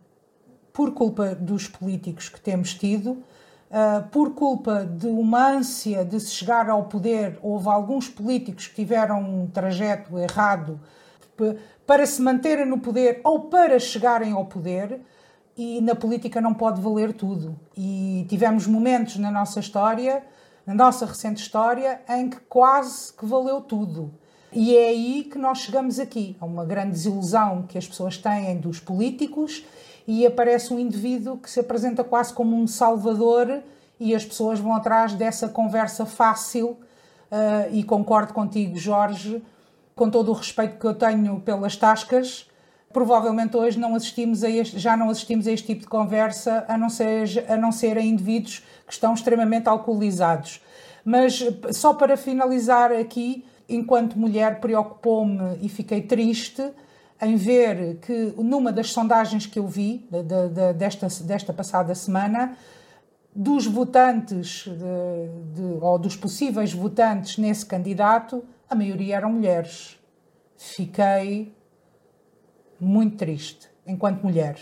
A: por culpa dos políticos que temos tido, uh, por culpa de uma ânsia de se chegar ao poder, houve alguns políticos que tiveram um trajeto errado para se manterem no poder ou para chegarem ao poder, e na política não pode valer tudo. E tivemos momentos na nossa história, na nossa recente história, em que quase que valeu tudo. E é aí que nós chegamos aqui, a uma grande desilusão que as pessoas têm dos políticos e aparece um indivíduo que se apresenta quase como um salvador e as pessoas vão atrás dessa conversa fácil uh, e concordo contigo, Jorge, com todo o respeito que eu tenho pelas tascas, provavelmente hoje não assistimos a este, já não assistimos a este tipo de conversa, a não ser, a não ser a indivíduos que estão extremamente alcoolizados. Mas só para finalizar aqui, enquanto mulher preocupou-me e fiquei triste em ver que numa das sondagens que eu vi de, de, desta, desta passada semana, dos votantes de, ou dos possíveis votantes nesse candidato, a maioria eram mulheres. Fiquei muito triste enquanto mulher.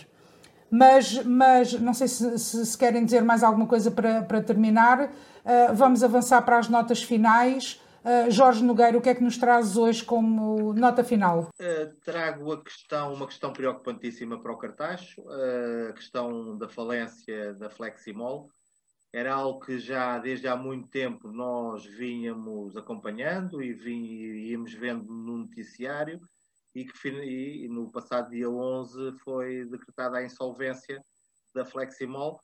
A: Mas, mas não sei se, se, querem dizer mais alguma coisa para, para terminar. Uh, vamos avançar para as notas finais. Uh, Jorge Nogueira, o que é que nos trazes hoje como nota final?
C: Uh, trago a questão, uma questão preocupantíssima para o cartaz, uh, a questão da falência da Fleximol. Era algo que já desde há muito tempo nós vínhamos acompanhando e íamos vendo no noticiário e que e, no passado dia 11 foi decretada a insolvência da Fleximol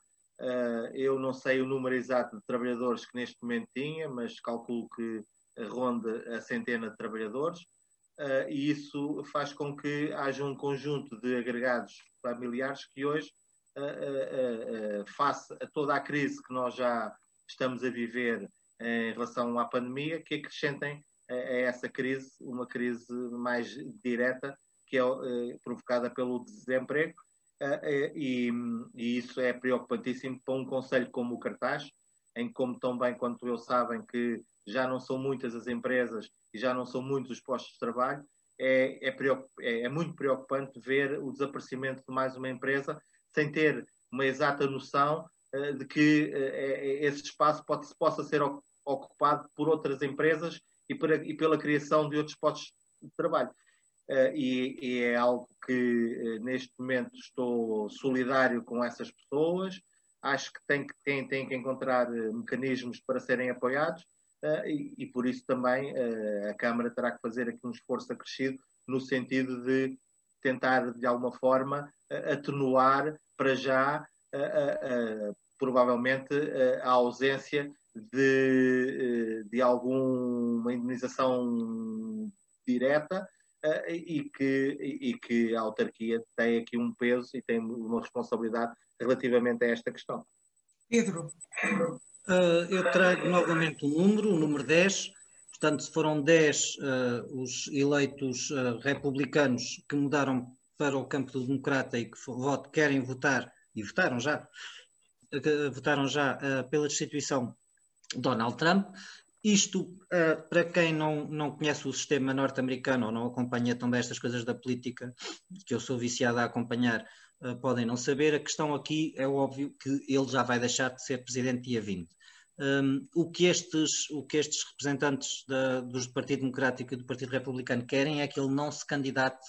C: eu não sei o número exato de trabalhadores que neste momento tinha, mas calculo que ronda a centena de trabalhadores. e isso faz com que haja um conjunto de agregados familiares que hoje, face a toda a crise que nós já estamos a viver em relação à pandemia, que acrescentem a, essa crise uma crise mais direta, que é uh, provocada pelo desemprego, uh, e, e, isso é preocupantíssimo para um conselho como o Cartaz, em como tão bem quanto eu sabem que já não são muitas as empresas e já não são muitos os postos de trabalho, é, é, é, é muito preocupante ver o desaparecimento de mais uma empresa sem ter uma exata noção uh, de que uh, esse espaço pode, possa ser ocupado por outras empresas e, para, e pela criação de outros postos de trabalho. Uh, e, e, é algo que neste momento estou solidário com essas pessoas. Acho que tem que, tem, que encontrar mecanismos para serem apoiados e, e, por isso também a Câmara terá que fazer aqui um esforço acrescido no sentido de tentar, de alguma forma, atenuar para já, provavelmente, a ausência de, de alguma indemnização direta e, que, e que a autarquia tem aqui um peso e tem uma responsabilidade relativamente a esta questão.
A: Pedro.
B: Uh, eu trago novamente o número, o número 10. Portanto, foram 10 uh, eh, os eleitos republicanos que mudaram para o campo do democrata e que voto, querem votar, e votaram já, votaram já pela destituição Donald Trump. Isto, para quem não, não conhece o sistema norte-americano ou não acompanha também estas coisas da política, que eu sou viciado a acompanhar, uh, podem não saber. A questão aqui é óbvio que ele já vai deixar de ser presidente dia 20. Um, o, que estes, o que estes representantes da, do Partido Democrático e do Partido Republicano querem é que ele não se candidate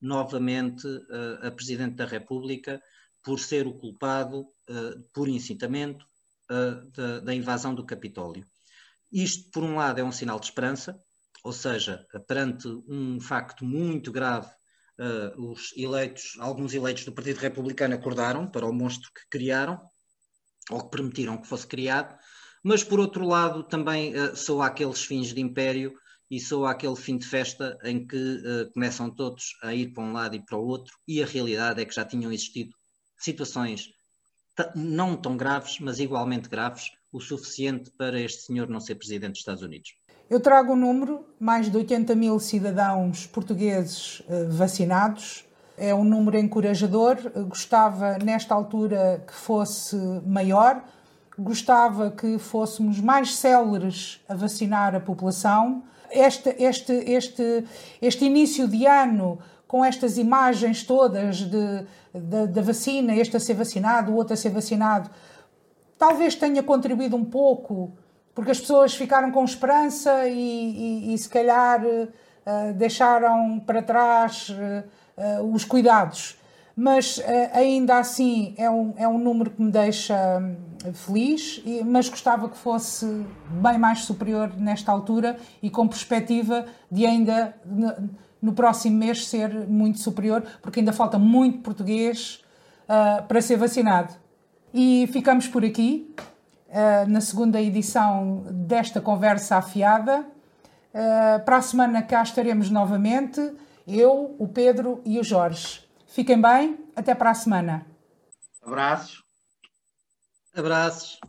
B: novamente uh, a presidente da República por ser o culpado por incitamento da, da invasão do Capitólio. Isto, por um lado, é um sinal de esperança, ou seja, perante um facto muito grave, uh, os eleitos, alguns eleitos do Partido Republicano acordaram para o monstro que criaram, ou que permitiram que fosse criado, mas por outro lado também uh, aqueles fins de império e sou aquele fim de festa em que uh, começam todos a ir para um lado e para o outro, e a realidade é que já tinham existido situações não tão graves, mas igualmente graves, o suficiente para este senhor não ser presidente dos Estados Unidos?
A: Eu trago o um número, mais de 80 mil cidadãos portugueses uh, vacinados. É um número encorajador. Gostava, nesta altura, que fosse maior. Gostava que fôssemos mais céleres a vacinar a população. Este, este, este, este início de ano com estas imagens todas da vacina, este a ser vacinado, o outro a ser vacinado, talvez tenha contribuído um pouco, porque as pessoas ficaram com esperança e, e, e se calhar uh, deixaram para trás uh, uh, os cuidados. Mas ainda assim é um, é um número que me deixa hum, feliz, mas gostava que fosse bem mais superior nesta altura e com perspectiva de ainda no próximo mês ser muito superior, porque ainda falta muito português para ser vacinado. E ficamos por aqui, na segunda edição desta conversa afiada. Uh, para a semana cá estaremos novamente, eu, o Pedro e o Jorge. Fiquem bem, até para a semana.
C: Abraços.
B: Abraços.